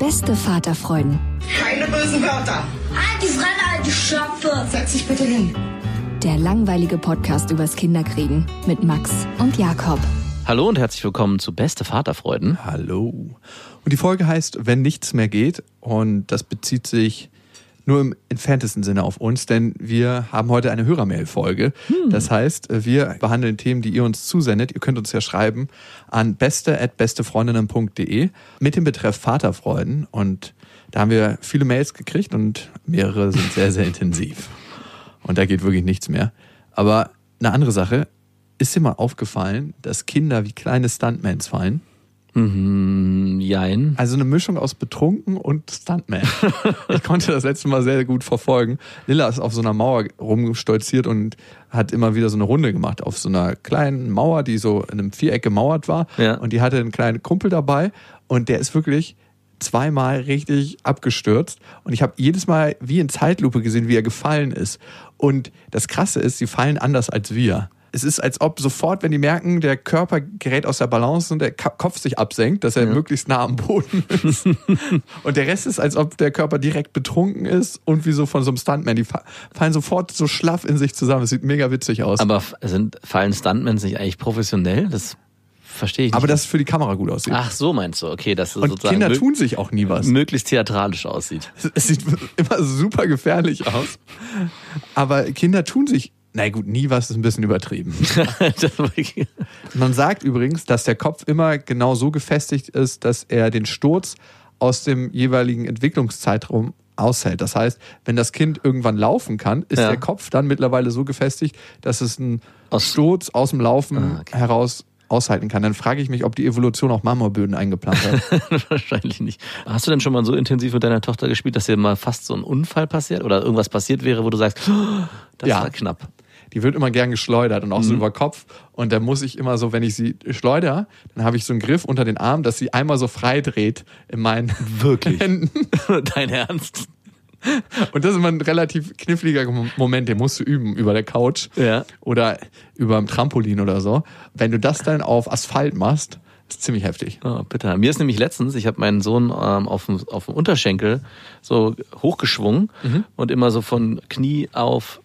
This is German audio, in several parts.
Beste Vaterfreuden. Keine bösen Wörter. Halt die Fremde, alte Schöpfe. Setz dich bitte hin. Der langweilige Podcast übers Kinderkriegen mit Max und Jakob. Hallo und herzlich willkommen zu Beste Vaterfreuden. Hallo. Und die Folge heißt Wenn nichts mehr geht. Und das bezieht sich nur im entferntesten Sinne auf uns, denn wir haben heute eine Hörermail-Folge. Hm. Das heißt, wir behandeln Themen, die ihr uns zusendet. Ihr könnt uns ja schreiben an beste.bestefreundinnen.de mit dem Betreff Vaterfreuden. Und da haben wir viele Mails gekriegt und mehrere sind sehr, sehr intensiv. Und da geht wirklich nichts mehr. Aber eine andere Sache, ist dir mal aufgefallen, dass Kinder wie kleine Stuntmans fallen? Mhm, jein. Also eine Mischung aus betrunken und Stuntman. ich konnte das letzte Mal sehr gut verfolgen. Lilla ist auf so einer Mauer rumgestolziert und hat immer wieder so eine Runde gemacht auf so einer kleinen Mauer, die so in einem Viereck gemauert war. Ja. Und die hatte einen kleinen Kumpel dabei und der ist wirklich zweimal richtig abgestürzt und ich habe jedes Mal wie in Zeitlupe gesehen, wie er gefallen ist. Und das Krasse ist, sie fallen anders als wir es ist, als ob sofort, wenn die merken, der Körper gerät aus der Balance und der Kopf sich absenkt, dass er ja. möglichst nah am Boden ist. und der Rest ist, als ob der Körper direkt betrunken ist und wie so von so einem Stuntman. Die fallen sofort so schlaff in sich zusammen. Das sieht mega witzig aus. Aber sind, fallen Stuntmans nicht eigentlich professionell? Das verstehe ich nicht. Aber dass es für die Kamera gut aussieht. Ach, so meinst du. Okay, dass und sozusagen Kinder tun sich auch nie was. Möglichst theatralisch aussieht. Es sieht immer super gefährlich aus. Aber Kinder tun sich na gut, nie was ist ein bisschen übertrieben. Man sagt übrigens, dass der Kopf immer genau so gefestigt ist, dass er den Sturz aus dem jeweiligen Entwicklungszeitraum aushält. Das heißt, wenn das Kind irgendwann laufen kann, ist ja. der Kopf dann mittlerweile so gefestigt, dass es einen aus Sturz aus dem Laufen ah, okay. heraus aushalten kann. Dann frage ich mich, ob die Evolution auch Marmorböden eingeplant hat. Wahrscheinlich nicht. Hast du denn schon mal so intensiv mit deiner Tochter gespielt, dass dir mal fast so ein Unfall passiert oder irgendwas passiert wäre, wo du sagst, oh, das ja. war knapp? Die wird immer gern geschleudert und auch mhm. so über Kopf. Und da muss ich immer so, wenn ich sie schleudere, dann habe ich so einen Griff unter den Arm, dass sie einmal so frei dreht in meinen Wirklich? Händen. Dein Ernst? Und das ist immer ein relativ kniffliger Moment, den musst du üben über der Couch ja. oder über dem Trampolin oder so. Wenn du das dann auf Asphalt machst, ist ziemlich heftig. Oh, bitte. Mir ist nämlich letztens, ich habe meinen Sohn ähm, auf, dem, auf dem Unterschenkel so hochgeschwungen mhm. und immer so von Knie auf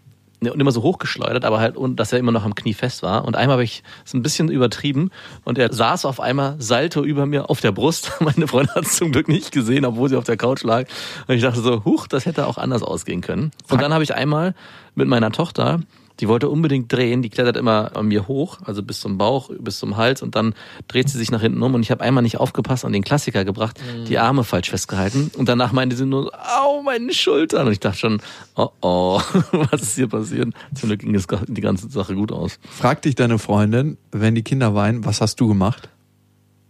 und immer so hochgeschleudert, aber halt, und dass er immer noch am Knie fest war. Und einmal habe ich es ein bisschen übertrieben und er saß auf einmal Salto über mir auf der Brust. Meine Freundin hat es zum Glück nicht gesehen, obwohl sie auf der Couch lag. Und ich dachte so, huch, das hätte auch anders ausgehen können. Und dann habe ich einmal mit meiner Tochter die wollte unbedingt drehen, die klettert immer an mir hoch, also bis zum Bauch, bis zum Hals und dann dreht sie sich nach hinten um und ich habe einmal nicht aufgepasst und den Klassiker gebracht, mhm. die Arme falsch festgehalten und danach meinte sie nur, au, meine Schultern und ich dachte schon, oh oh, was ist hier passiert? Zum Glück ging die ganze Sache gut aus. Frag dich deine Freundin, wenn die Kinder weinen, was hast du gemacht?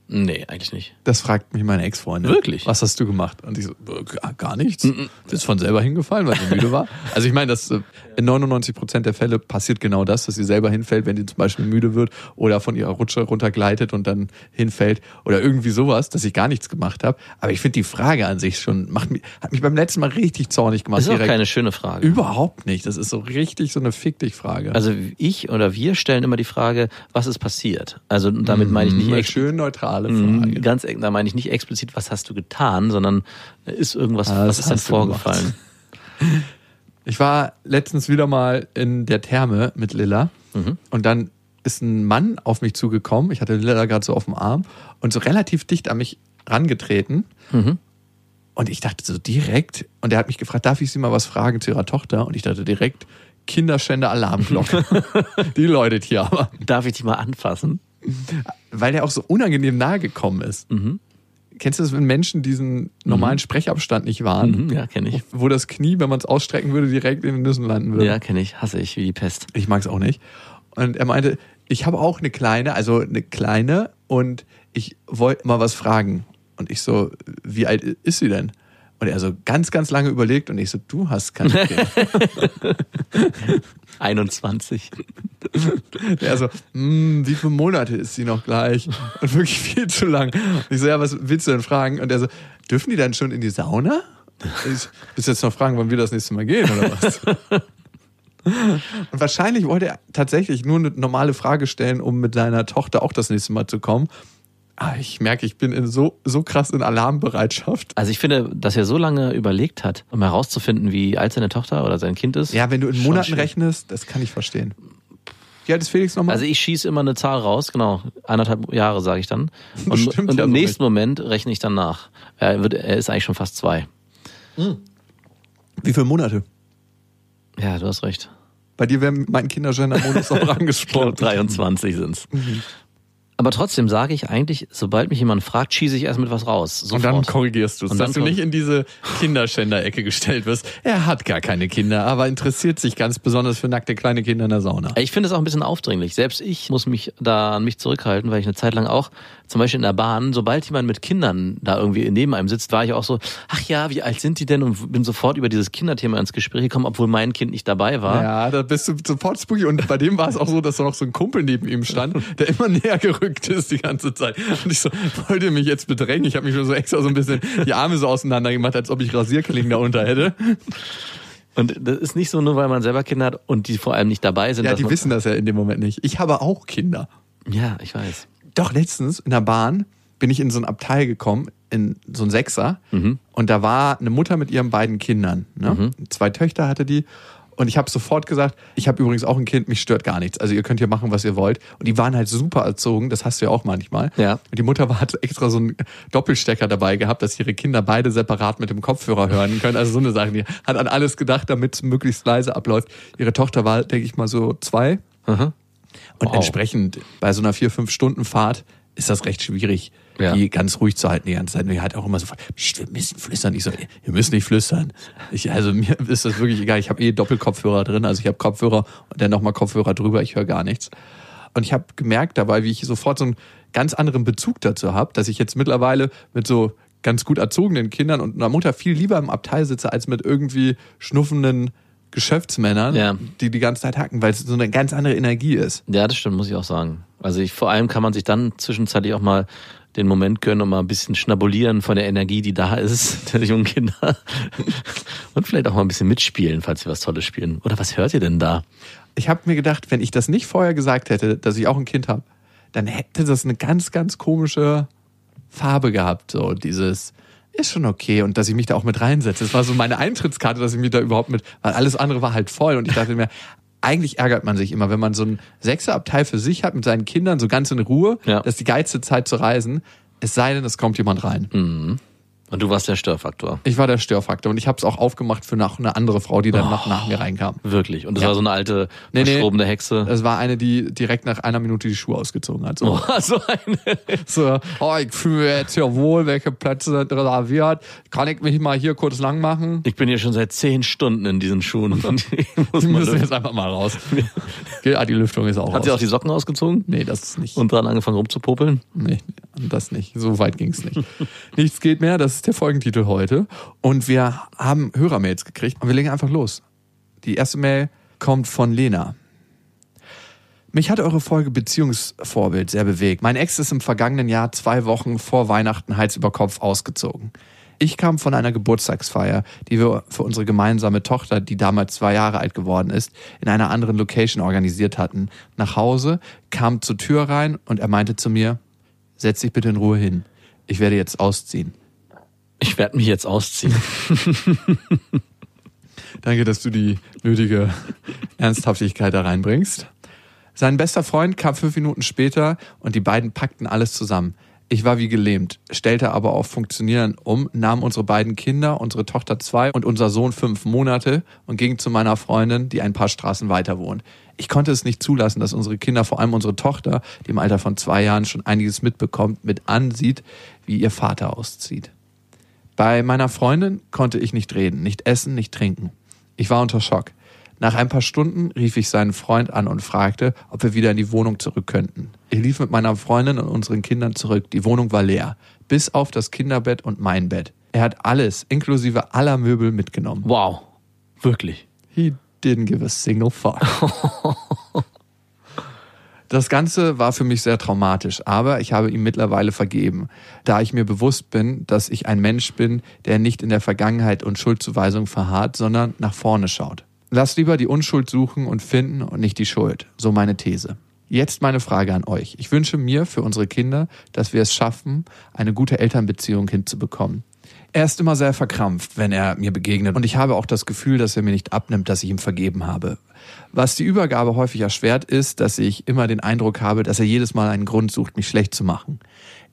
Nee, eigentlich nicht. Das fragt mich meine Ex-Freundin. Wirklich? Was hast du gemacht? Und ich so, äh, gar nichts. Mm -mm. Das ist von selber hingefallen, weil sie müde war. Also ich meine, das äh, in 99 Prozent der Fälle passiert genau das, dass sie selber hinfällt, wenn sie zum Beispiel müde wird oder von ihrer Rutsche runtergleitet und dann hinfällt oder irgendwie sowas, dass ich gar nichts gemacht habe. Aber ich finde die Frage an sich schon, macht mich, hat mich beim letzten Mal richtig zornig gemacht. Das ist auch keine schöne Frage. Überhaupt nicht. Das ist so richtig so eine Fick dich Frage. Also ich oder wir stellen immer die Frage, was ist passiert? Also damit meine ich nicht... Mmh, schön neutral zentrale mhm, Frage. Ganz, da meine ich nicht explizit, was hast du getan, sondern ist irgendwas, ah, was ist denn vorgefallen? Ich war letztens wieder mal in der Therme mit Lilla mhm. und dann ist ein Mann auf mich zugekommen. Ich hatte Lilla gerade so auf dem Arm und so relativ dicht an mich rangetreten. Und ich dachte so direkt, und er hat mich gefragt, darf ich Sie mal was fragen zu Ihrer Tochter? Und ich dachte direkt, Kinderschänder Alarmglocke. Die läutet hier aber. Darf ich dich mal anfassen? Weil der auch so unangenehm nahe gekommen ist. Kennst du das, wenn Menschen diesen normalen Sprechabstand nicht wahren? Mhm, ja, kenne ich. Wo das Knie, wenn man es ausstrecken würde, direkt in den Nüssen landen würde? Ja, kenne ich. Hasse ich wie die Pest. Ich mag es auch nicht. Und er meinte, ich habe auch eine kleine, also eine kleine und ich wollte mal was fragen. Und ich so, wie alt ist sie denn? Und er so ganz, ganz lange überlegt und ich so, du hast keine Kinder. 21. er so, hm, wie viele Monate ist sie noch gleich? Und wirklich viel zu lang. Und ich so, ja, was willst du denn fragen? Und er so, dürfen die dann schon in die Sauna? Ich bis jetzt noch fragen, wann wir das nächste Mal gehen oder was? Und wahrscheinlich wollte er tatsächlich nur eine normale Frage stellen, um mit seiner Tochter auch das nächste Mal zu kommen. Aber ich merke, ich bin in so, so krass in Alarmbereitschaft. Also ich finde, dass er so lange überlegt hat, um herauszufinden, wie alt seine Tochter oder sein Kind ist. Ja, wenn du in Monaten rechnest, das kann ich verstehen. Wie alt ist Felix nochmal? Also ich schieße immer eine Zahl raus, genau, eineinhalb Jahre sage ich dann. Und, und ja im so nächsten Moment rechne ich dann nach. Er, wird, er ist eigentlich schon fast zwei. Wie viele Monate? Ja, du hast recht. Bei dir wäre mein auch Ich glaube, angesprochen. 23 sind's. Aber trotzdem sage ich eigentlich, sobald mich jemand fragt, schieße ich erst mit was raus. Und dann Sofort. korrigierst du es, dass du nicht in diese Kinderschänder-Ecke gestellt wirst. Er hat gar keine Kinder, aber interessiert sich ganz besonders für nackte kleine Kinder in der Sauna. Ich finde es auch ein bisschen aufdringlich. Selbst ich muss mich da an mich zurückhalten, weil ich eine Zeit lang auch, zum Beispiel in der Bahn, sobald jemand mit Kindern da irgendwie neben einem sitzt, war ich auch so, ach ja, wie alt sind die denn? Und bin sofort über dieses Kinderthema ins Gespräch gekommen, obwohl mein Kind nicht dabei war. Ja, da bist du sofort spooky. Und bei dem war es auch so, dass da noch so ein Kumpel neben ihm stand, der immer näher gerückt ist die ganze Zeit. Und ich so, wollt ihr mich jetzt bedrängen? Ich habe mich schon so extra so ein bisschen die Arme so auseinander gemacht, als ob ich Rasierklingen darunter hätte. Und das ist nicht so nur, weil man selber Kinder hat und die vor allem nicht dabei sind. Ja, die wissen das ja in dem Moment nicht. Ich habe auch Kinder. Ja, ich weiß. Doch, letztens in der Bahn bin ich in so ein Abteil gekommen, in so ein Sechser. Und da war eine Mutter mit ihren beiden Kindern. Ne? Zwei Töchter hatte die. Und ich habe sofort gesagt, ich habe übrigens auch ein Kind, mich stört gar nichts. Also ihr könnt hier machen, was ihr wollt. Und die waren halt super erzogen, das hast du ja auch manchmal. Ja. Und die Mutter war, hat extra so einen Doppelstecker dabei gehabt, dass ihre Kinder beide separat mit dem Kopfhörer hören können. Also so eine Sache. Die hat an alles gedacht, damit es möglichst leise abläuft. Ihre Tochter war, denke ich mal, so zwei. Und Wow. entsprechend bei so einer vier, fünf Stunden Fahrt ist das recht schwierig, Ja. die ganz ruhig zu halten die ganze Zeit. Und die halt auch immer sofort, "Psst, wir müssen flüstern. Ich so, wir müssen nicht flüstern. Ich, also mir ist das wirklich egal. Ich habe eh Doppelkopfhörer drin. Also ich habe Kopfhörer und dann nochmal Kopfhörer drüber. Ich höre gar nichts. Und ich habe gemerkt dabei, wie ich sofort so einen ganz anderen Bezug dazu habe, dass ich jetzt mittlerweile mit so ganz gut erzogenen Kindern und einer Mutter viel lieber im Abteil sitze, als mit irgendwie schnuffenden Geschäftsmännern, Ja. die die ganze Zeit hacken, weil es so eine ganz andere Energie ist. Ja, das stimmt, muss ich auch sagen. Also ich, vor allem kann man sich dann zwischenzeitlich auch mal den Moment gönnen und mal ein bisschen schnabulieren von der Energie, die da ist, der jungen Kinder. Und vielleicht auch mal ein bisschen mitspielen, falls sie was Tolles spielen. Oder was hört ihr denn da? Ich habe mir gedacht, wenn ich das nicht vorher gesagt hätte, dass ich auch ein Kind habe, dann hätte das eine ganz, ganz komische Farbe gehabt. So dieses ist schon okay und dass ich mich da auch mit reinsetze. Das war so meine Eintrittskarte, dass ich mich da überhaupt mit, weil alles andere war halt voll und ich dachte mir, eigentlich ärgert man sich immer, wenn man so ein Sechserabteil für sich hat mit seinen Kindern, so ganz in Ruhe, Ja. das ist die geilste Zeit zu reisen, es sei denn, es kommt jemand rein. Und du warst der Störfaktor. Ich war der Störfaktor und ich habe es auch aufgemacht für noch eine andere Frau, die dann noch nach mir reinkam. Wirklich. Und das Ja. war so eine alte, Nee, nee. verschrobene Hexe. Das war eine, die direkt nach einer Minute die Schuhe ausgezogen hat. So. Oh, so eine. So, oh, ich fühle mich jetzt hier wohl, welche Plätze reserviert. Kann ich mich mal hier kurz lang machen? Ich bin hier schon seit zehn Stunden in diesen Schuhen. Und Die mal müssen jetzt einfach mal raus. Okay, ah, die Lüftung ist auch Hat sie auch raus. die Socken ausgezogen? Nee, das ist nicht. Und dran angefangen rumzupopeln? Nee, das nicht. So weit ging's nicht. Nichts geht mehr, das ist der Folgentitel heute. Und wir haben Hörermails gekriegt und wir legen einfach los. Die erste Mail kommt von Lena. Mich hat eure Folge Beziehungsvorbild sehr bewegt. Mein Ex ist im vergangenen Jahr zwei Wochen vor Weihnachten Hals über Kopf ausgezogen. Ich kam von einer Geburtstagsfeier, die wir für unsere gemeinsame Tochter, die damals zwei Jahre alt geworden ist, in einer anderen Location organisiert hatten, nach Hause, kam zur Tür rein und er meinte zu mir, setz dich bitte in Ruhe hin. Ich werde jetzt ausziehen. Ich werde mich jetzt ausziehen. Danke, dass du die nötige Ernsthaftigkeit da reinbringst. Sein bester Freund kam fünf Minuten später und die beiden packten alles zusammen. Ich war wie gelähmt, stellte aber auf Funktionieren um, nahm unsere beiden Kinder, unsere Tochter zwei und unser Sohn fünf Monate und ging zu meiner Freundin, die ein paar Straßen weiter wohnt. Ich konnte es nicht zulassen, dass unsere Kinder, vor allem unsere Tochter, die im Alter von zwei Jahren schon einiges mitbekommt, mit ansieht, wie ihr Vater auszieht. Bei meiner Freundin konnte ich nicht reden, nicht essen, nicht trinken. Ich war unter Schock. Nach ein paar Stunden rief ich seinen Freund an und fragte, ob wir wieder in die Wohnung zurück könnten. Ich lief mit meiner Freundin und unseren Kindern zurück. Die Wohnung war leer, bis auf das Kinderbett und mein Bett. Er hat alles, inklusive aller Möbel, mitgenommen. Wow. Wirklich. He didn't give a single fuck. Das Ganze war für mich sehr traumatisch, aber ich habe ihm mittlerweile vergeben, da ich mir bewusst bin, dass ich ein Mensch bin, der nicht in der Vergangenheit und Schuldzuweisung verharrt, sondern nach vorne schaut. Lass lieber die Unschuld suchen und finden und nicht die Schuld. So meine These. Jetzt meine Frage an euch. Ich wünsche mir für unsere Kinder, dass wir es schaffen, eine gute Elternbeziehung hinzubekommen. Er ist immer sehr verkrampft, wenn er mir begegnet. Und ich habe auch das Gefühl, dass er mir nicht abnimmt, dass ich ihm vergeben habe. Was die Übergabe häufig erschwert, ist, dass ich immer den Eindruck habe, dass er jedes Mal einen Grund sucht, mich schlecht zu machen.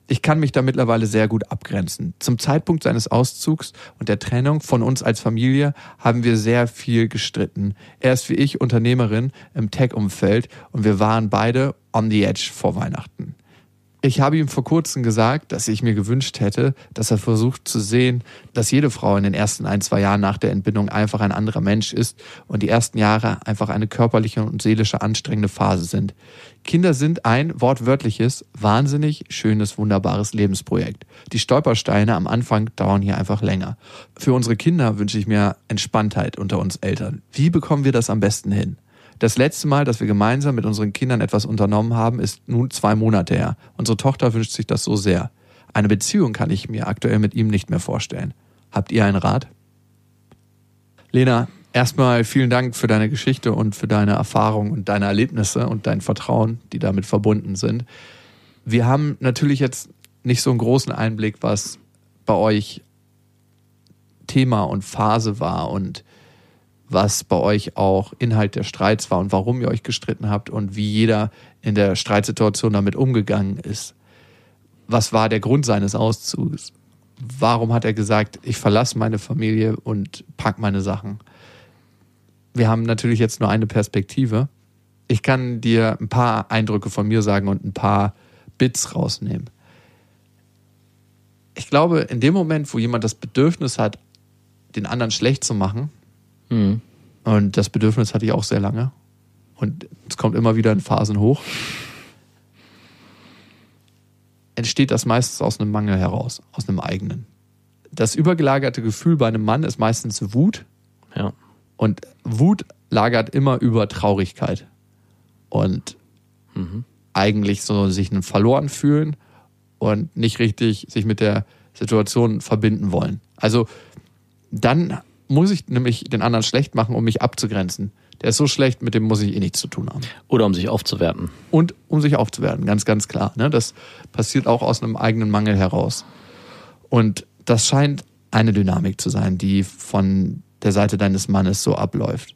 Ich kann mich da mittlerweile sehr gut abgrenzen. Zum Zeitpunkt seines Auszugs und der Trennung von uns als Familie haben wir sehr viel gestritten. Er ist wie ich Unternehmerin im Tech-Umfeld und wir waren beide on the edge vor Weihnachten. Ich habe ihm vor kurzem gesagt, dass ich mir gewünscht hätte, dass er versucht zu sehen, dass jede Frau in den ersten ein, zwei Jahren nach der Entbindung einfach ein anderer Mensch ist und die ersten Jahre einfach eine körperliche und seelische anstrengende Phase sind. Kinder sind ein wortwörtliches, wahnsinnig schönes, wunderbares Lebensprojekt. Die Stolpersteine am Anfang dauern hier einfach länger. Für unsere Kinder wünsche ich mir Entspanntheit unter uns Eltern. Wie bekommen wir das am besten hin? Das letzte Mal, dass wir gemeinsam mit unseren Kindern etwas unternommen haben, ist nun zwei Monate her. Unsere Tochter wünscht sich das so sehr. Eine Beziehung kann ich mir aktuell mit ihm nicht mehr vorstellen. Habt ihr einen Rat? Lena, erstmal vielen Dank für deine Geschichte und für deine Erfahrung und deine Erlebnisse und dein Vertrauen, die damit verbunden sind. Wir haben natürlich jetzt nicht so einen großen Einblick, was bei euch Thema und Phase war und was bei euch auch Inhalt der Streits war und warum ihr euch gestritten habt und wie jeder in der Streitsituation damit umgegangen ist. Was war der Grund seines Auszugs? Warum hat er gesagt, ich verlasse meine Familie und pack meine Sachen? Wir haben natürlich jetzt nur eine Perspektive. Ich kann dir ein paar Eindrücke von mir sagen und ein paar Bits rausnehmen. Ich glaube, in dem Moment, wo jemand das Bedürfnis hat, den anderen schlecht zu machen, Mhm. und das Bedürfnis hatte ich auch sehr lange. Und es kommt immer wieder in Phasen hoch. Entsteht das meistens aus einem Mangel heraus, aus einem eigenen. Das übergelagerte Gefühl bei einem Mann ist meistens Wut. Ja. Und Wut lagert immer über Traurigkeit. Und eigentlich so sich einen verloren fühlen und nicht richtig sich mit der Situation verbinden wollen. Also dann muss ich nämlich den anderen schlecht machen, um mich abzugrenzen. Der ist so schlecht, mit dem muss ich eh nichts zu tun haben. Oder um sich aufzuwerten. Und um sich aufzuwerten, ganz, ganz klar. Ne? Das passiert auch aus einem eigenen Mangel heraus. Und das scheint eine Dynamik zu sein, die von der Seite deines Mannes so abläuft.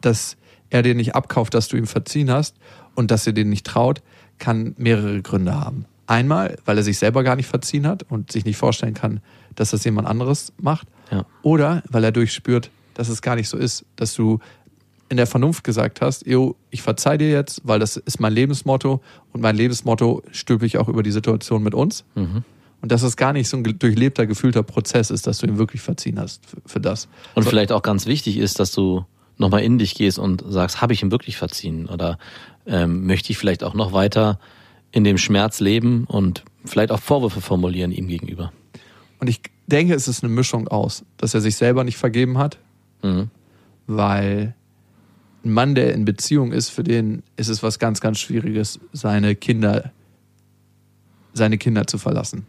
Dass er dir nicht abkauft, dass du ihm verziehen hast und dass er dir nicht traut, kann mehrere Gründe haben. Einmal, weil er sich selber gar nicht verziehen hat und sich nicht vorstellen kann, dass das jemand anderes macht. Ja. Oder weil er durchspürt, dass es gar nicht so ist, dass du in der Vernunft gesagt hast, yo, ich verzeih dir jetzt, weil das ist mein Lebensmotto und mein Lebensmotto stülpe ich auch über die Situation mit uns. Mhm. Und dass es gar nicht so ein durchlebter, gefühlter Prozess ist, dass du ihm wirklich verziehen hast für, für das. Und So- vielleicht auch ganz wichtig ist, dass du nochmal in dich gehst und sagst, habe ich ihm wirklich verziehen? Oder ähm, möchte ich vielleicht auch noch weiter in dem Schmerz leben und vielleicht auch Vorwürfe formulieren ihm gegenüber? Und ich denke, es ist eine Mischung aus, dass er sich selber nicht vergeben hat, Mhm. weil ein Mann, der in Beziehung ist, für den ist es was ganz, ganz Schwieriges, seine Kinder, seine Kinder zu verlassen.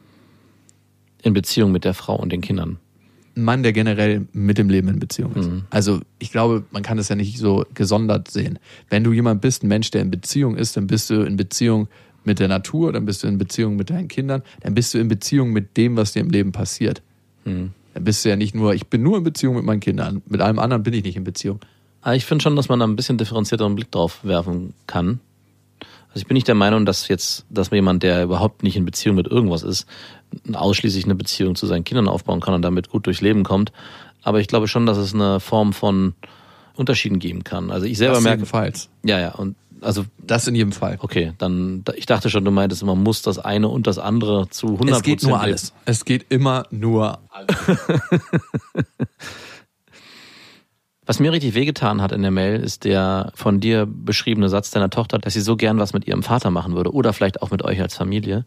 In Beziehung mit der Frau und den Kindern. Ein Mann, der generell mit dem Leben in Beziehung ist. Mhm. Also ich glaube, man kann das ja nicht so gesondert sehen. Wenn du jemand bist, ein Mensch, der in Beziehung ist, dann bist du in Beziehung mit der Natur, dann bist du in Beziehung mit deinen Kindern, dann bist du in Beziehung mit dem, was dir im Leben passiert. Mhm. Dann bist du ja nicht nur, ich bin nur in Beziehung mit meinen Kindern, mit allem anderen bin ich nicht in Beziehung. Aber ich finde schon, dass man da ein bisschen differenzierteren Blick drauf werfen kann. Also ich bin nicht der Meinung, dass jetzt, dass jemand, der überhaupt nicht in Beziehung mit irgendwas ist, ausschließlich eine Beziehung zu seinen Kindern aufbauen kann und damit gut durchs Leben kommt. Aber ich glaube schon, dass es eine Form von Unterschieden geben kann. Also ich selber merke, jedenfalls. ja, ja, und also Das in jedem Fall. okay, dann ich dachte schon, du meintest, man muss das eine und das andere zu 100 Es geht nur alles. Es geht immer nur alles. Was mir richtig wehgetan hat in der Mail, ist der von dir beschriebene Satz deiner Tochter, dass sie so gern was mit ihrem Vater machen würde oder vielleicht auch mit euch als Familie.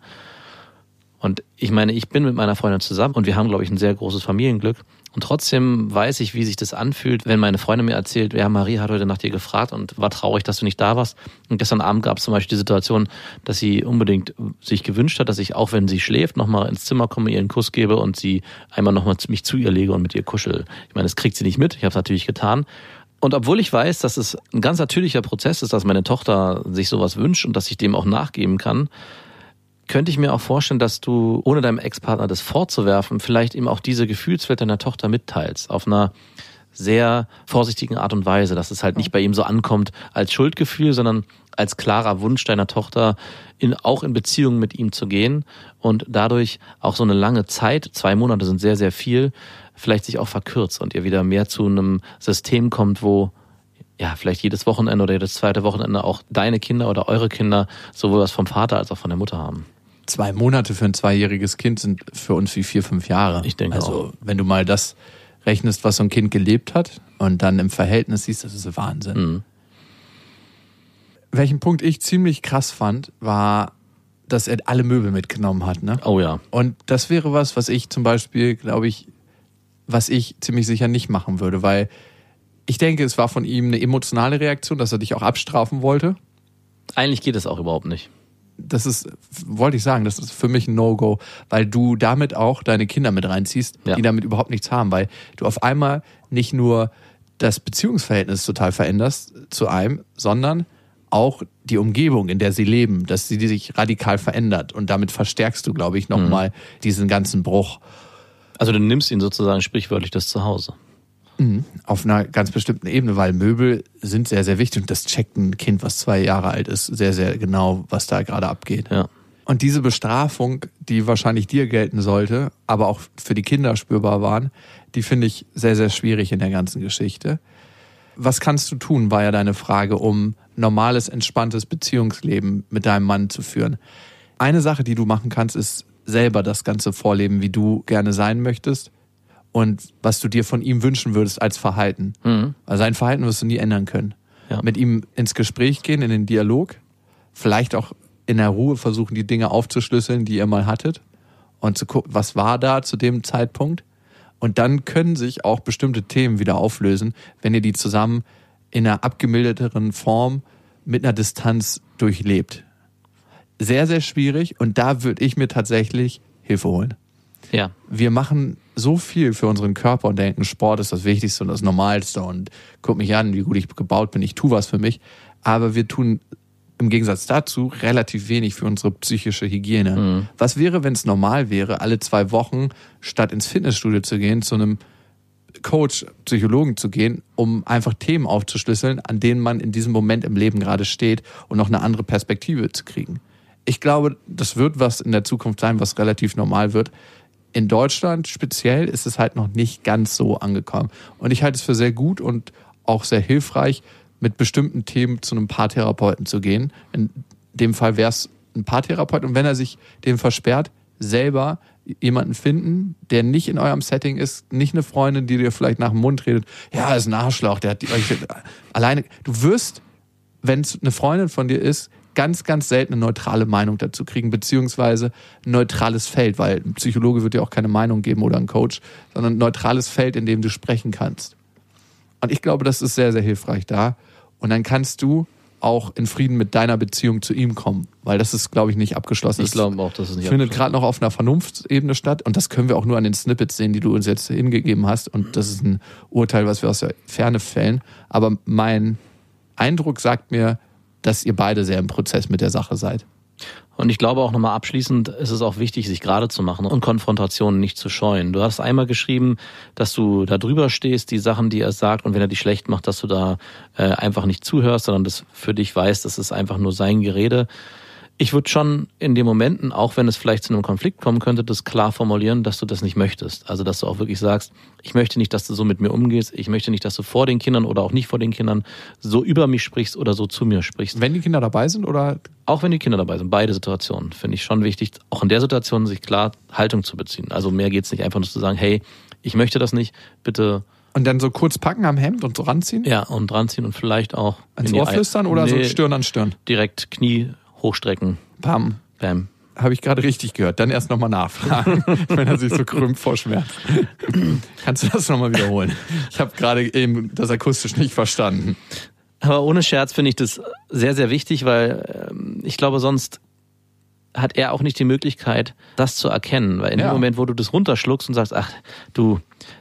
Und ich meine, ich bin mit meiner Freundin zusammen und wir haben, glaube ich, ein sehr großes Familienglück. Und trotzdem weiß ich, wie sich das anfühlt, wenn meine Freundin mir erzählt, ja, Marie hat heute nach dir gefragt und war traurig, dass du nicht da warst. Und gestern Abend gab es zum Beispiel die Situation, dass sie unbedingt sich gewünscht hat, dass ich, auch wenn sie schläft, nochmal ins Zimmer komme, ihr einen Kuss gebe und sie einmal nochmal mich zu ihr lege und mit ihr kuschel. Ich meine, das kriegt sie nicht mit. Ich habe es natürlich getan. Und obwohl ich weiß, dass es ein ganz natürlicher Prozess ist, dass meine Tochter sich sowas wünscht und dass ich dem auch nachgeben kann, könnte ich mir auch vorstellen, dass du, ohne deinem Ex-Partner das vorzuwerfen, vielleicht ihm auch diese Gefühlswelt deiner Tochter mitteilst. Auf einer sehr vorsichtigen Art und Weise, dass es halt nicht bei ihm so ankommt als Schuldgefühl, sondern als klarer Wunsch deiner Tochter, in, auch in Beziehung mit ihm zu gehen und dadurch auch so eine lange Zeit, zwei Monate sind sehr, sehr viel, vielleicht sich auch verkürzt und ihr wieder mehr zu einem System kommt, wo ja, vielleicht jedes Wochenende oder jedes zweite Wochenende auch deine Kinder oder eure Kinder sowohl was vom Vater als auch von der Mutter haben. Zwei Monate für ein zweijähriges Kind sind für uns wie vier, fünf Jahre. Ich denke also, auch. wenn du mal das rechnest, was so ein Kind gelebt hat und dann im Verhältnis siehst, das ist Wahnsinn. Mhm. Welchen Punkt ich ziemlich krass fand, war, dass er alle Möbel mitgenommen hat. Ne? Oh ja. Und das wäre was, was ich zum Beispiel, glaube ich, was ich ziemlich sicher nicht machen würde, weil ich denke, es war von ihm eine emotionale Reaktion, dass er dich auch abstrafen wollte. Eigentlich geht es auch überhaupt nicht. Das ist, wollte ich sagen, das ist für mich ein No-Go, weil du damit auch deine Kinder mit reinziehst, Ja. die damit überhaupt nichts haben, weil du auf einmal nicht nur das Beziehungsverhältnis total veränderst zu einem, sondern auch die Umgebung, in der sie leben, dass sie sich radikal verändert und damit verstärkst du, glaube ich, nochmal diesen ganzen Bruch. Also du nimmst ihn sozusagen sprichwörtlich das Zuhause. Auf einer ganz bestimmten Ebene, weil Möbel sind sehr, sehr wichtig und das checkt ein Kind, was zwei Jahre alt ist, sehr, sehr genau, was da gerade abgeht. Ja. Und diese Bestrafung, die wahrscheinlich dir gelten sollte, aber auch für die Kinder spürbar waren, die finde ich sehr, sehr schwierig in der ganzen Geschichte. Was kannst du tun, war ja deine Frage, um normales, entspanntes Beziehungsleben mit deinem Mann zu führen. Eine Sache, die du machen kannst, ist selber das Ganze vorleben, wie du gerne sein möchtest und was du dir von ihm wünschen würdest als Verhalten. Weil sein Verhalten wirst du nie ändern können. Ja. Mit ihm ins Gespräch gehen, in den Dialog, vielleicht auch in der Ruhe versuchen, die Dinge aufzuschlüsseln, die ihr mal hattet und zu gucken, was war da zu dem Zeitpunkt. Und dann können sich auch bestimmte Themen wieder auflösen, wenn ihr die zusammen in einer abgemildeteren Form mit einer Distanz durchlebt. Sehr, sehr schwierig und da würde ich mir tatsächlich Hilfe holen Ja. wir machen so viel für unseren Körper und denken, Sport ist das Wichtigste und das Normalste und guck mich an, wie gut ich gebaut bin, ich tu was für mich. Aber wir tun im Gegensatz dazu relativ wenig für unsere psychische Hygiene. Was wäre, wenn es normal wäre, alle zwei Wochen statt ins Fitnessstudio zu gehen, zu einem Coach, Psychologen zu gehen, um einfach Themen aufzuschlüsseln, an denen man in diesem Moment im Leben gerade steht und noch eine andere Perspektive zu kriegen. Ich glaube, das wird was in der Zukunft sein, was relativ normal wird. In Deutschland speziell ist es halt noch nicht ganz so angekommen. Und ich halte es für sehr gut und auch sehr hilfreich, mit bestimmten Themen zu einem Paartherapeuten zu gehen. In dem Fall wäre es ein Paartherapeut. Und wenn er sich dem versperrt, selber jemanden finden, der nicht in eurem Setting ist, nicht eine Freundin, die dir vielleicht nach dem Mund redet, ja, ist ein Arschloch, der hat die euch alleine. Du wirst, wenn es eine Freundin von dir ist, ganz, ganz selten eine neutrale Meinung dazu kriegen, beziehungsweise ein neutrales Feld, weil ein Psychologe wird dir auch keine Meinung geben oder ein Coach, sondern ein neutrales Feld, in dem du sprechen kannst. Und ich glaube, das ist sehr, sehr hilfreich da. Und dann kannst du auch in Frieden mit deiner Beziehung zu ihm kommen, weil das ist, glaube ich, nicht abgeschlossen. Ich glaube auch, dass es nicht findet gerade noch auf einer Vernunftsebene statt und das können wir auch nur an den Snippets sehen, die du uns jetzt hingegeben hast. Und das ist ein Urteil, was wir aus der Ferne fällen. Aber mein Eindruck sagt mir, dass ihr beide sehr im Prozess mit der Sache seid. Und ich glaube auch nochmal abschließend ist es auch wichtig, sich gerade zu machen und Konfrontationen nicht zu scheuen. Du hast einmal geschrieben, dass du da drüber stehst, die Sachen, die er sagt, und wenn er die schlecht macht, dass du da äh, einfach nicht zuhörst, sondern das für dich weißt, das ist einfach nur sein Gerede. Ich würde schon in den Momenten, auch wenn es vielleicht zu einem Konflikt kommen könnte, das klar formulieren, dass du das nicht möchtest. Also dass du auch wirklich sagst, ich möchte nicht, dass du so mit mir umgehst, ich möchte nicht, dass du vor den Kindern oder auch nicht vor den Kindern so über mich sprichst oder so zu mir sprichst. Wenn die Kinder dabei sind oder Auch wenn die Kinder dabei sind, beide Situationen, finde ich schon wichtig, auch in der Situation sich klar Haltung zu beziehen. Also mehr geht's nicht einfach nur zu sagen, hey, ich möchte das nicht, bitte und dann so kurz packen am Hemd und so ranziehen? ja und dran ziehen und vielleicht auch Ans Ohr flüstern oder Nee, so Stirn an Stirn? direkt Knie hochstrecken, Pam. bam. Habe ich gerade richtig gehört. Dann erst nochmal nachfragen, wenn er sich so krümmt vor Schmerz. Kannst du das nochmal wiederholen? Ich habe gerade eben das akustisch nicht verstanden. Aber ohne Scherz finde ich das sehr, sehr wichtig, weil ähm, ich glaube, sonst hat er auch nicht die Möglichkeit, das zu erkennen. Weil in Ja. dem Moment, wo du das runterschluckst und sagst, ach, du,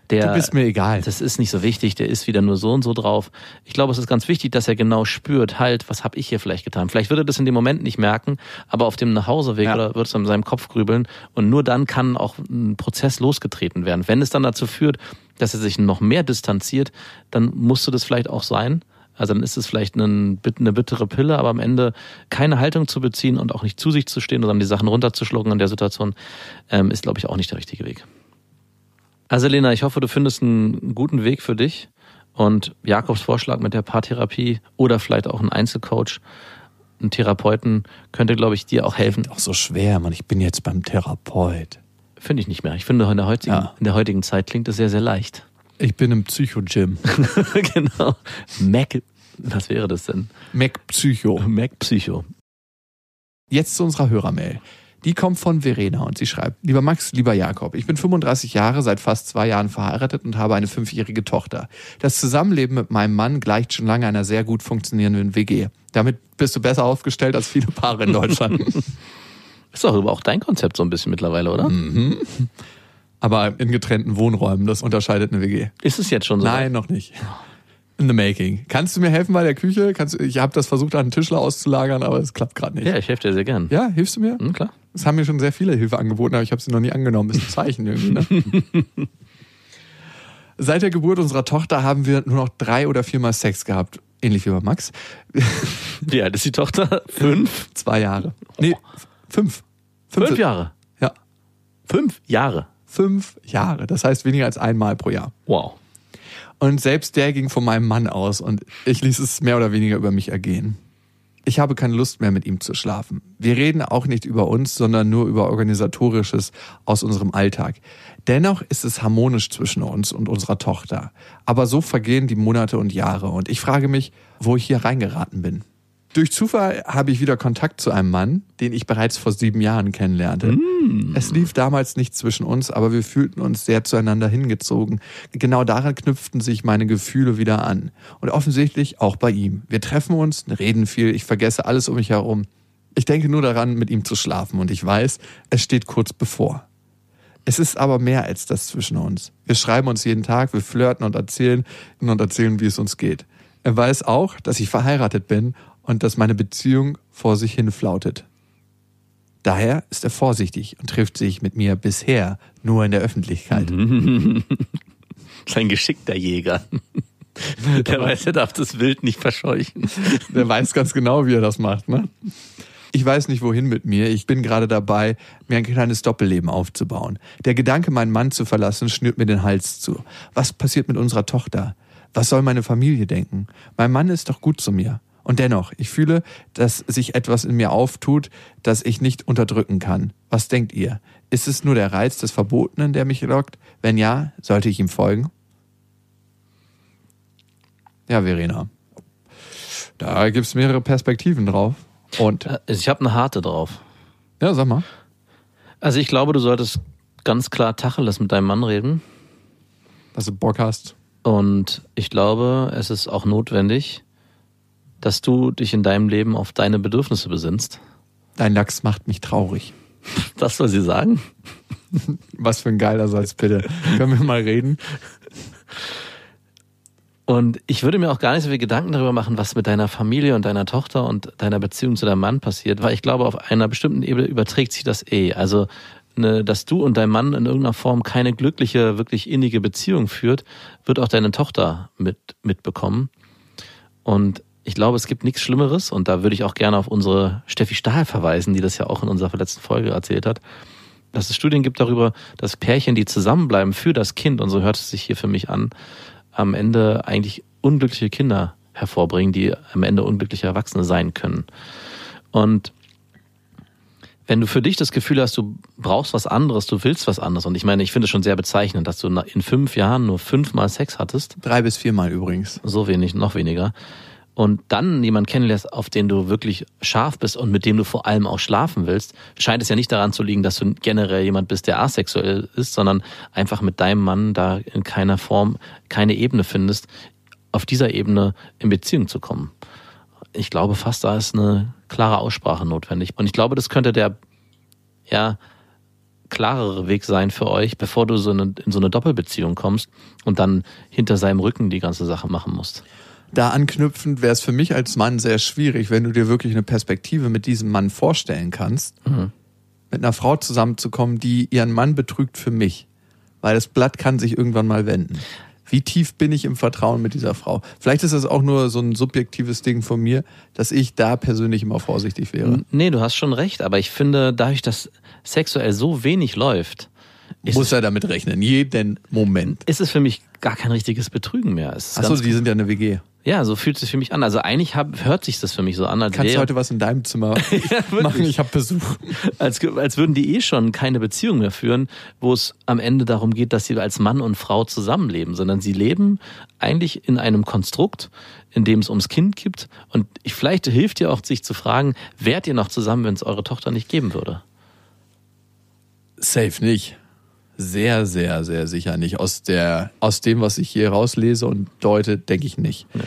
der. Du bist mir egal. Das ist nicht so wichtig, der ist wieder nur so und so drauf. Ich glaube, es ist ganz wichtig, dass er genau spürt, halt, was habe ich hier vielleicht getan. Vielleicht wird er das in dem Moment nicht merken, aber auf dem Nachhauseweg Ja. oder wird es in seinem Kopf grübeln und nur dann kann auch ein Prozess losgetreten werden. Wenn es dann dazu führt, dass er sich noch mehr distanziert, dann musste das vielleicht auch sein. Also dann ist es vielleicht ein, eine bittere Pille, aber am Ende keine Haltung zu beziehen und auch nicht zu sich zu stehen, sondern die Sachen runterzuschlucken in der Situation, ähm, ist, glaube ich, auch nicht der richtige Weg. Also Lena, ich hoffe, du findest einen guten Weg für dich und Jakobs Vorschlag mit der Paartherapie oder vielleicht auch ein Einzelcoach, einen Therapeuten, könnte, glaube ich, dir auch helfen. Auch so schwer, Mann. Ich bin jetzt beim Therapeut. Finde ich nicht mehr. Ich finde, in der heutigen, Ja. in der heutigen Zeit klingt es sehr, sehr leicht. Ich bin im Psycho-Gym. genau. Mac, was wäre das denn? Mac Psycho. Mac Psycho. Jetzt zu unserer Hörermail. Die kommt von Verena und sie schreibt, lieber Max, lieber Jakob, ich bin 35 Jahre, seit fast zwei Jahren verheiratet und habe eine fünfjährige Tochter. Das Zusammenleben mit meinem Mann gleicht schon lange einer sehr gut funktionierenden WG. Damit bist du besser aufgestellt als viele Paare in Deutschland. Ist doch aber auch dein Konzept so ein bisschen mittlerweile, oder? Aber in getrennten Wohnräumen, das unterscheidet eine WG. Ist es jetzt schon so? Nein, noch nicht. In the making. Kannst du mir helfen bei der Küche? Kannst, du- ich habe das versucht, an den Tischler auszulagern, aber es klappt gerade nicht. Ja, ich helfe dir sehr gern. Ja, hilfst du mir? Hm, klar. Es haben mir schon sehr viele Hilfe angeboten, aber ich habe sie noch nie angenommen. Ist ein Zeichen irgendwie, ne? Seit der Geburt unserer Tochter haben wir nur noch drei oder viermal Sex gehabt. Ähnlich wie bei Max. Wie alt ist die Tochter? Fünf? Zwei Jahre. Nee, fünf. Fünf Jahre. Ja, Fünf Jahre. Fünf Jahre. Das heißt weniger als einmal pro Jahr. Wow. Und selbst der ging von meinem Mann aus und ich ließ es mehr oder weniger über mich ergehen. Ich habe keine Lust mehr mit ihm zu schlafen. Wir reden auch nicht über uns, sondern nur über organisatorisches aus unserem Alltag. Dennoch ist es harmonisch zwischen uns und unserer Tochter. Aber so vergehen die Monate und Jahre und ich frage mich, wo ich hier reingeraten bin. Durch Zufall habe ich wieder Kontakt zu einem Mann, den ich bereits vor sieben Jahren kennenlernte. Es lief damals nicht zwischen uns, aber wir fühlten uns sehr zueinander hingezogen. Genau daran knüpften sich meine Gefühle wieder an. Und offensichtlich auch bei ihm. Wir treffen uns, reden viel, ich vergesse alles um mich herum. Ich denke nur daran, mit ihm zu schlafen und ich weiß, es steht kurz bevor. Es ist aber mehr als das zwischen uns. Wir schreiben uns jeden Tag, wir flirten und erzählen und erzählen, wie es uns geht. Er weiß auch, dass ich verheiratet bin und dass meine Beziehung vor sich hin flautet. Daher ist er vorsichtig und trifft sich mit mir bisher nur in der Öffentlichkeit. Sein geschickter Jäger. Der weiß, er darf das Wild nicht verscheuchen. Der weiß ganz genau, wie er das macht, ne? Ich weiß nicht, wohin mit mir. Ich bin gerade dabei, mir ein kleines Doppelleben aufzubauen. Der Gedanke, meinen Mann zu verlassen, schnürt mir den Hals zu. Was passiert mit unserer Tochter? Was soll meine Familie denken? Mein Mann ist doch gut zu mir. Und dennoch, ich fühle, dass sich etwas in mir auftut, das ich nicht unterdrücken kann. Was denkt ihr? Ist es nur der Reiz des Verbotenen, der mich lockt? Wenn ja, sollte ich ihm folgen? Ja, Verena. Da gibt's mehrere Perspektiven drauf. Und, Also Ich habe eine harte drauf. ja, sag mal. Also ich glaube, du solltest ganz klar Tacheles mit deinem Mann reden. dass du Bock hast. Und ich glaube, es ist auch notwendig, dass du dich in deinem Leben auf deine Bedürfnisse besinnst. Dein Lachs macht mich traurig. Das soll sie sagen. Was für ein geiler Satz, bitte. Können wir mal reden? Und ich würde mir auch gar nicht so viel Gedanken darüber machen, was mit deiner Familie und deiner Tochter und deiner Beziehung zu deinem Mann passiert, weil ich glaube, auf einer bestimmten Ebene überträgt sich das eh. Also, ne, dass du und dein Mann in irgendeiner Form keine glückliche, wirklich innige Beziehung führt, wird auch deine Tochter mit, mitbekommen. Und ich glaube, es gibt nichts Schlimmeres und da würde ich auch gerne auf unsere Steffi Stahl verweisen, die das ja auch in unserer letzten Folge erzählt hat, dass es Studien gibt darüber, dass Pärchen, die zusammenbleiben für das Kind, und so hört es sich hier für mich an, am Ende eigentlich unglückliche Kinder hervorbringen, die am Ende unglückliche Erwachsene sein können. Und wenn du für dich das Gefühl hast, du brauchst was anderes, du willst was anderes, und ich meine, ich finde es schon sehr bezeichnend, dass du in fünf Jahren nur fünfmal Sex hattest. Drei bis viermal übrigens. So wenig, noch weniger. Und dann jemand kennenlernst, auf den du wirklich scharf bist und mit dem du vor allem auch schlafen willst, scheint es ja nicht daran zu liegen, dass du generell jemand bist, der asexuell ist, sondern einfach mit deinem Mann da in keiner Form keine Ebene findest, auf dieser Ebene in Beziehung zu kommen. Ich glaube fast, da ist eine klare Aussprache notwendig. Und ich glaube, das könnte der, ja, klarere Weg sein für euch, bevor du so in so eine Doppelbeziehung kommst und dann hinter seinem Rücken die ganze Sache machen musst da anknüpfend wäre es für mich als Mann sehr schwierig, wenn du dir wirklich eine Perspektive mit diesem Mann vorstellen kannst, mhm. mit einer Frau zusammenzukommen, die ihren Mann betrügt für mich. Weil das Blatt kann sich irgendwann mal wenden. Wie tief bin ich im Vertrauen mit dieser Frau? Vielleicht ist das auch nur so ein subjektives Ding von mir, dass ich da persönlich immer vorsichtig wäre. Nee, du hast schon recht, aber ich finde, dadurch, dass sexuell so wenig läuft, muss er damit rechnen, jeden Moment. Ist es für mich gar kein richtiges Betrügen mehr. Achso, die sind ja eine WG. Ja, so fühlt es sich für mich an. Also eigentlich hab, hört sich das für mich so an. Als Kannst du heute was in deinem Zimmer ja, machen? Ich habe Besuch. Als, als würden die eh schon keine Beziehung mehr führen, wo es am Ende darum geht, dass sie als Mann und Frau zusammenleben, sondern sie leben eigentlich in einem Konstrukt, in dem es ums Kind gibt. Und ich, vielleicht hilft dir auch, sich zu fragen, wärt ihr noch zusammen, wenn es eure Tochter nicht geben würde? Safe nicht sehr, sehr, sehr sicher nicht. Aus, der, aus dem, was ich hier rauslese und deute, denke ich nicht. Nee.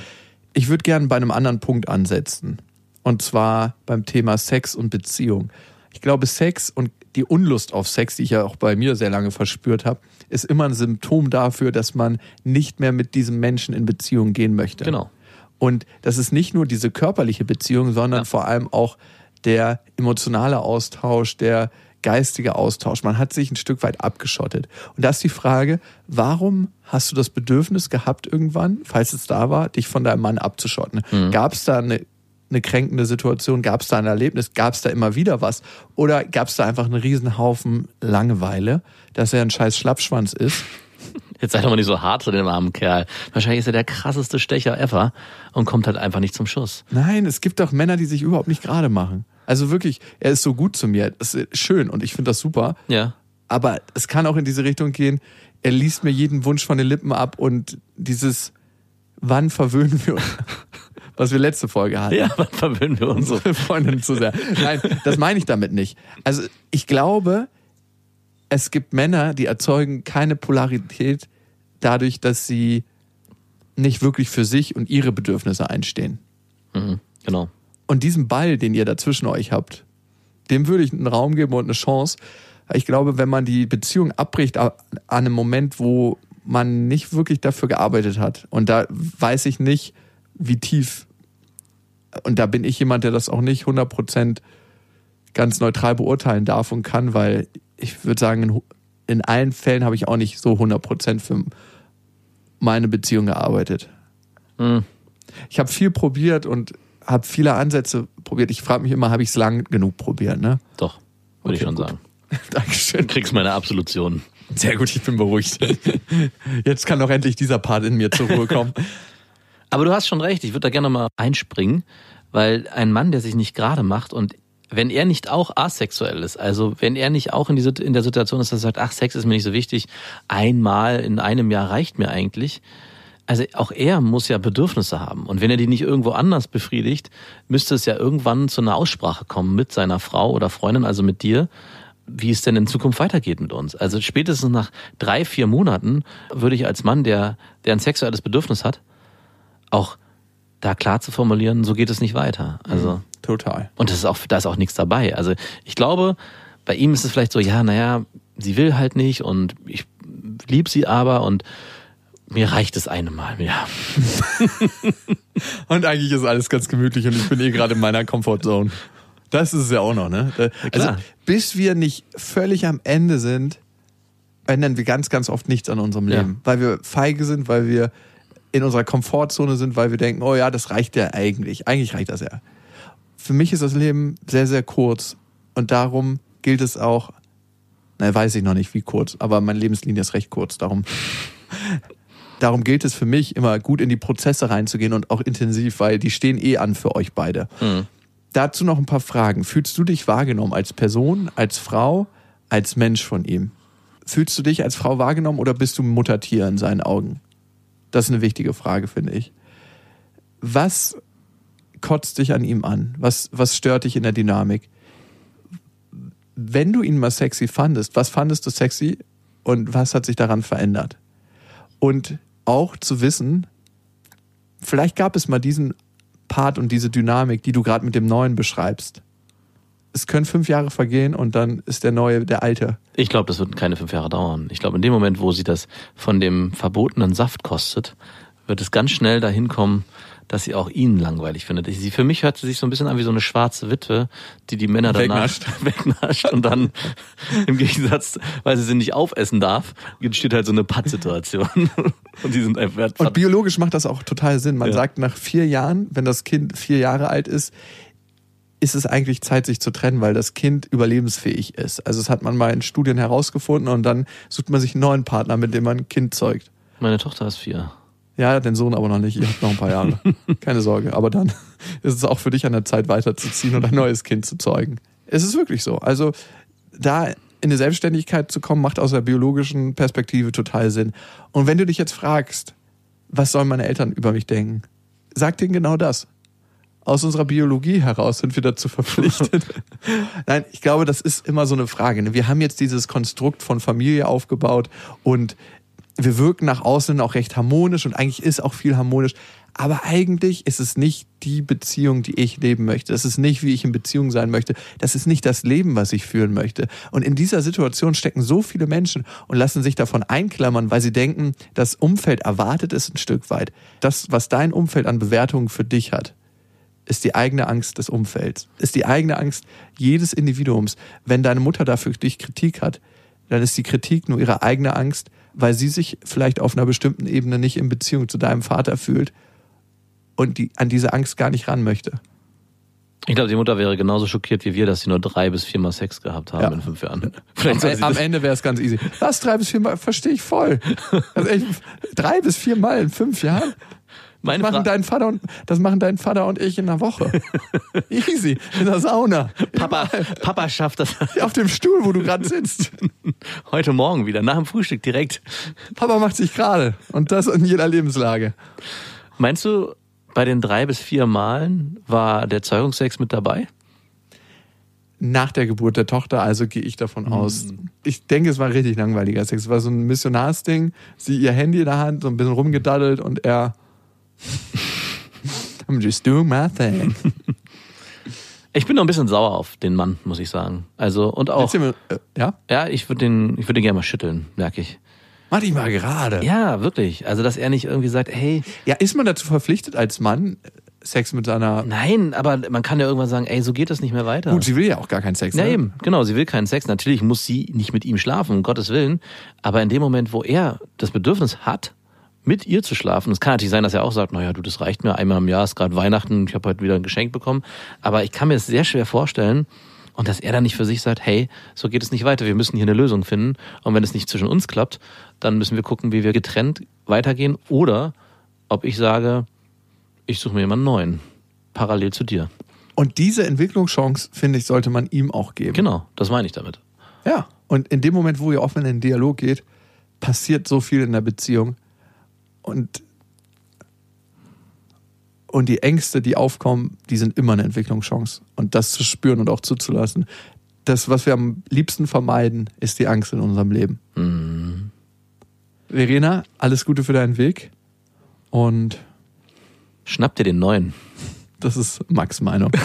Ich würde gerne bei einem anderen Punkt ansetzen. Und zwar beim Thema Sex und Beziehung. Ich glaube, Sex und die Unlust auf Sex, die ich ja auch bei mir sehr lange verspürt habe, ist immer ein Symptom dafür, dass man nicht mehr mit diesem Menschen in Beziehung gehen möchte. Genau. Und das ist nicht nur diese körperliche Beziehung, sondern ja. vor allem auch der emotionale Austausch, der geistige Austausch. Man hat sich ein Stück weit abgeschottet. Und da ist die Frage, warum hast du das Bedürfnis gehabt irgendwann, falls es da war, dich von deinem Mann abzuschotten? Mhm. Gab es da eine, eine kränkende Situation? Gab es da ein Erlebnis? Gab es da immer wieder was? Oder gab es da einfach einen Riesenhaufen Langeweile, dass er ein scheiß Schlappschwanz ist? Jetzt sei doch mal nicht so hart zu dem armen Kerl. Wahrscheinlich ist er der krasseste Stecher ever und kommt halt einfach nicht zum Schuss. Nein, es gibt auch Männer, die sich überhaupt nicht gerade machen. Also wirklich, er ist so gut zu mir. Das ist schön und ich finde das super. Ja. Aber es kann auch in diese Richtung gehen. Er liest mir jeden Wunsch von den Lippen ab und dieses, wann verwöhnen wir uns? was wir letzte Folge hatten. Ja, wann verwöhnen wir unsere Freundin zu sehr? Nein, das meine ich damit nicht. Also ich glaube, es gibt Männer, die erzeugen keine Polarität dadurch, dass sie nicht wirklich für sich und ihre Bedürfnisse einstehen. Mhm, genau. Und diesen Ball, den ihr dazwischen euch habt, dem würde ich einen Raum geben und eine Chance. Ich glaube, wenn man die Beziehung abbricht an einem Moment, wo man nicht wirklich dafür gearbeitet hat, und da weiß ich nicht, wie tief, und da bin ich jemand, der das auch nicht 100% ganz neutral beurteilen darf und kann, weil ich würde sagen, in, in allen Fällen habe ich auch nicht so 100% für meine Beziehung gearbeitet. Mhm. Ich habe viel probiert und habe viele Ansätze probiert. Ich frage mich immer, habe ich es lang genug probiert? Ne? Doch, würde okay, ich schon gut. sagen. Dankeschön. Du kriegst meine Absolution. Sehr gut, ich bin beruhigt. Jetzt kann doch endlich dieser Part in mir zur Ruhe kommen. Aber du hast schon recht, ich würde da gerne mal einspringen, weil ein Mann, der sich nicht gerade macht und wenn er nicht auch asexuell ist, also wenn er nicht auch in, die, in der Situation ist, dass er sagt, ach, Sex ist mir nicht so wichtig, einmal in einem Jahr reicht mir eigentlich, also auch er muss ja Bedürfnisse haben. Und wenn er die nicht irgendwo anders befriedigt, müsste es ja irgendwann zu einer Aussprache kommen mit seiner Frau oder Freundin, also mit dir, wie es denn in Zukunft weitergeht mit uns. Also spätestens nach drei, vier Monaten würde ich als Mann, der, der ein sexuelles Bedürfnis hat, auch da klar zu formulieren, so geht es nicht weiter. Also. Mhm, total. Und das ist auch, da ist auch nichts dabei. Also ich glaube, bei ihm ist es vielleicht so, ja, naja, sie will halt nicht und ich lieb sie aber und Mir reicht es eine Mal, ja. Und eigentlich ist alles ganz gemütlich und ich bin eh gerade in meiner Comfortzone. Das ist es ja auch noch, ne? Also, bis wir nicht völlig am Ende sind, ändern wir ganz, ganz oft nichts an unserem Ja. Leben. Weil wir feige sind, weil wir in unserer Komfortzone sind, weil wir denken, oh ja, das reicht ja eigentlich. Eigentlich reicht das ja. Für mich ist das Leben sehr, sehr kurz. Und darum gilt es auch, na, weiß ich noch nicht, wie kurz, aber meine Lebenslinie ist recht kurz. Darum, darum gilt es für mich, immer gut in die Prozesse reinzugehen und auch intensiv, weil die stehen eh an für euch beide. Dazu noch ein paar Fragen. Fühlst du dich wahrgenommen als Person, als Frau, als Mensch von ihm? Fühlst du dich als Frau wahrgenommen oder bist du ein Muttertier in seinen Augen? Das ist eine wichtige Frage, finde ich. Was kotzt dich an ihm an? Was, was stört dich in der Dynamik? Wenn du ihn mal sexy fandest, was fandest du sexy und was hat sich daran verändert? Und auch zu wissen, vielleicht gab es mal diesen Part und diese Dynamik, die du gerade mit dem Neuen beschreibst. Es können fünf Jahre vergehen und dann ist der Neue der Alte. Ich glaube, das wird keine fünf Jahre dauern. Ich glaube, in dem Moment, wo sie das von dem verbotenen Saft kostet, wird es ganz schnell dahin kommen, dass sie auch ihn langweilig findet. Sie, für mich hört sie sich so ein bisschen an wie so eine schwarze Witwe, die die Männer danach Wegnascht. wegnascht und dann im Gegensatz, weil sie sie nicht aufessen darf, entsteht halt so eine Pattsituation. Und die sind einfach Und biologisch macht das auch total Sinn. Man Ja. sagt nach vier Jahren, wenn das Kind vier Jahre alt ist, ist es eigentlich Zeit, sich zu trennen, weil das Kind überlebensfähig ist. Also das hat man mal in Studien herausgefunden und dann sucht man sich einen neuen Partner, mit dem man ein Kind zeugt. Meine Tochter ist vier. Ja, den Sohn aber noch nicht. Ihr habt noch ein paar Jahre. Keine Sorge. Aber dann ist es auch für dich an der Zeit weiterzuziehen und ein neues Kind zu zeugen. Es ist wirklich so. Also da in eine Selbstständigkeit zu kommen, macht aus der biologischen Perspektive total Sinn. Und wenn du dich jetzt fragst, was sollen meine Eltern über mich denken? Sag denen genau das. Aus unserer Biologie heraus sind wir dazu verpflichtet. Nein, ich glaube, das ist immer so eine Frage. ne? Wir haben jetzt dieses Konstrukt von Familie aufgebaut und wir wirken nach außen auch recht harmonisch und eigentlich ist auch viel harmonisch. Aber eigentlich ist es nicht die Beziehung, die ich leben möchte. Es ist nicht, wie ich in Beziehung sein möchte. Das ist nicht das Leben, was ich führen möchte. Und in dieser Situation stecken so viele Menschen und lassen sich davon einklammern, weil sie denken, das Umfeld erwartet es ein Stück weit. Das, was dein Umfeld an Bewertungen für dich hat, ist die eigene Angst des Umfelds, ist die eigene Angst jedes Individuums. Wenn deine Mutter dafür dich Kritik hat, dann ist die Kritik nur ihre eigene Angst, weil sie sich vielleicht auf einer bestimmten Ebene nicht in Beziehung zu deinem Vater fühlt und die an diese Angst gar nicht ran möchte. Ich glaube, die Mutter wäre genauso schockiert wie wir, dass sie nur drei bis viermal Sex gehabt haben Ja. in fünf Jahren. Am, Vielleicht am das- Ende wäre es ganz easy. Was, drei bis vier Mal? Verstehe ich voll. Also echt, drei bis vier Mal in fünf Jahren? Das Meine machen, Fra- dein Vater und, das machen dein Vater und ich in einer Woche. Easy. In der Sauna. Papa, Papa schafft das Auf dem Stuhl, wo du gerade sitzt. heute Morgen wieder, nach dem Frühstück direkt. Papa macht sich gerade. Und das in jeder Lebenslage. Meinst du, bei den drei bis vier Malen war der Zeugungssex mit dabei? Nach der Geburt der Tochter, also gehe ich davon aus. Ich denke, es war richtig langweiliger Sex. Es war so ein Missionarsding. Sie ihr Handy in der Hand, so ein bisschen rumgedaddelt und er. I'm just doing my thing. Ich bin noch ein bisschen sauer auf den Mann, muss ich sagen. Also, und auch, mir, äh, ja? ja, ich würde den, ich würde den gerne mal schütteln, merke ich. Mach dich mal gerade. Ja, wirklich. Also, dass er nicht irgendwie sagt, hey, Ja, ist man dazu verpflichtet als Mann, Sex mit seiner. nein, aber man kann ja irgendwann sagen, ey, so geht das nicht mehr weiter. Gut, sie will ja auch gar keinen Sex. Ja, ne? eben, genau, sie will keinen Sex. Natürlich muss sie nicht mit ihm schlafen, um Gottes Willen. Aber in dem Moment, wo er das Bedürfnis hat, mit ihr zu schlafen, es kann natürlich sein, dass er auch sagt, naja, du, das reicht mir, einmal im Jahr ist gerade Weihnachten, ich habe heute wieder ein Geschenk bekommen. Aber ich kann mir es sehr schwer vorstellen, und dass er dann nicht für sich sagt, hey, so geht es nicht weiter, wir müssen hier eine Lösung finden. Und wenn es nicht zwischen uns klappt, dann müssen wir gucken, wie wir getrennt weitergehen. Oder ob ich sage, ich suche mir jemanden neuen, parallel zu dir. Und diese Entwicklungschance, finde ich, sollte man ihm auch geben. Genau, das meine ich damit. Ja. Und in dem Moment, wo ihr offen in den Dialog geht, passiert so viel in der Beziehung. Und, und die Ängste, die aufkommen, die sind immer eine Entwicklungschance. Und das zu spüren und auch zuzulassen. Das, was wir am liebsten vermeiden, ist die Angst in unserem Leben. Verena, alles Gute für deinen Weg. Und Schnapp dir den neuen. das ist Max Meinung.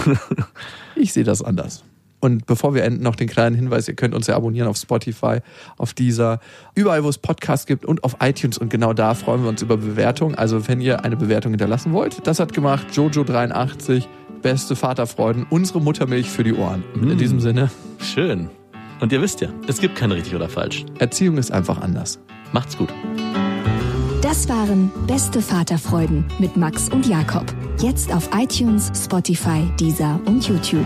Ich sehe das anders. Und bevor wir enden, noch den kleinen Hinweis, ihr könnt uns ja abonnieren auf Spotify, auf dieser, überall, wo es Podcasts gibt und auf iTunes. Und genau da freuen wir uns über Bewertungen. Also wenn ihr eine Bewertung hinterlassen wollt, das hat gemacht Jojo83, beste Vaterfreuden, unsere Muttermilch für die Ohren. Mm. In diesem Sinne, Schön. Und ihr wisst ja, es gibt kein richtig oder falsch. Erziehung ist einfach anders. Macht's gut. Das waren Beste Vaterfreuden mit Max und Jakob. Jetzt auf iTunes, Spotify, Deezer und YouTube.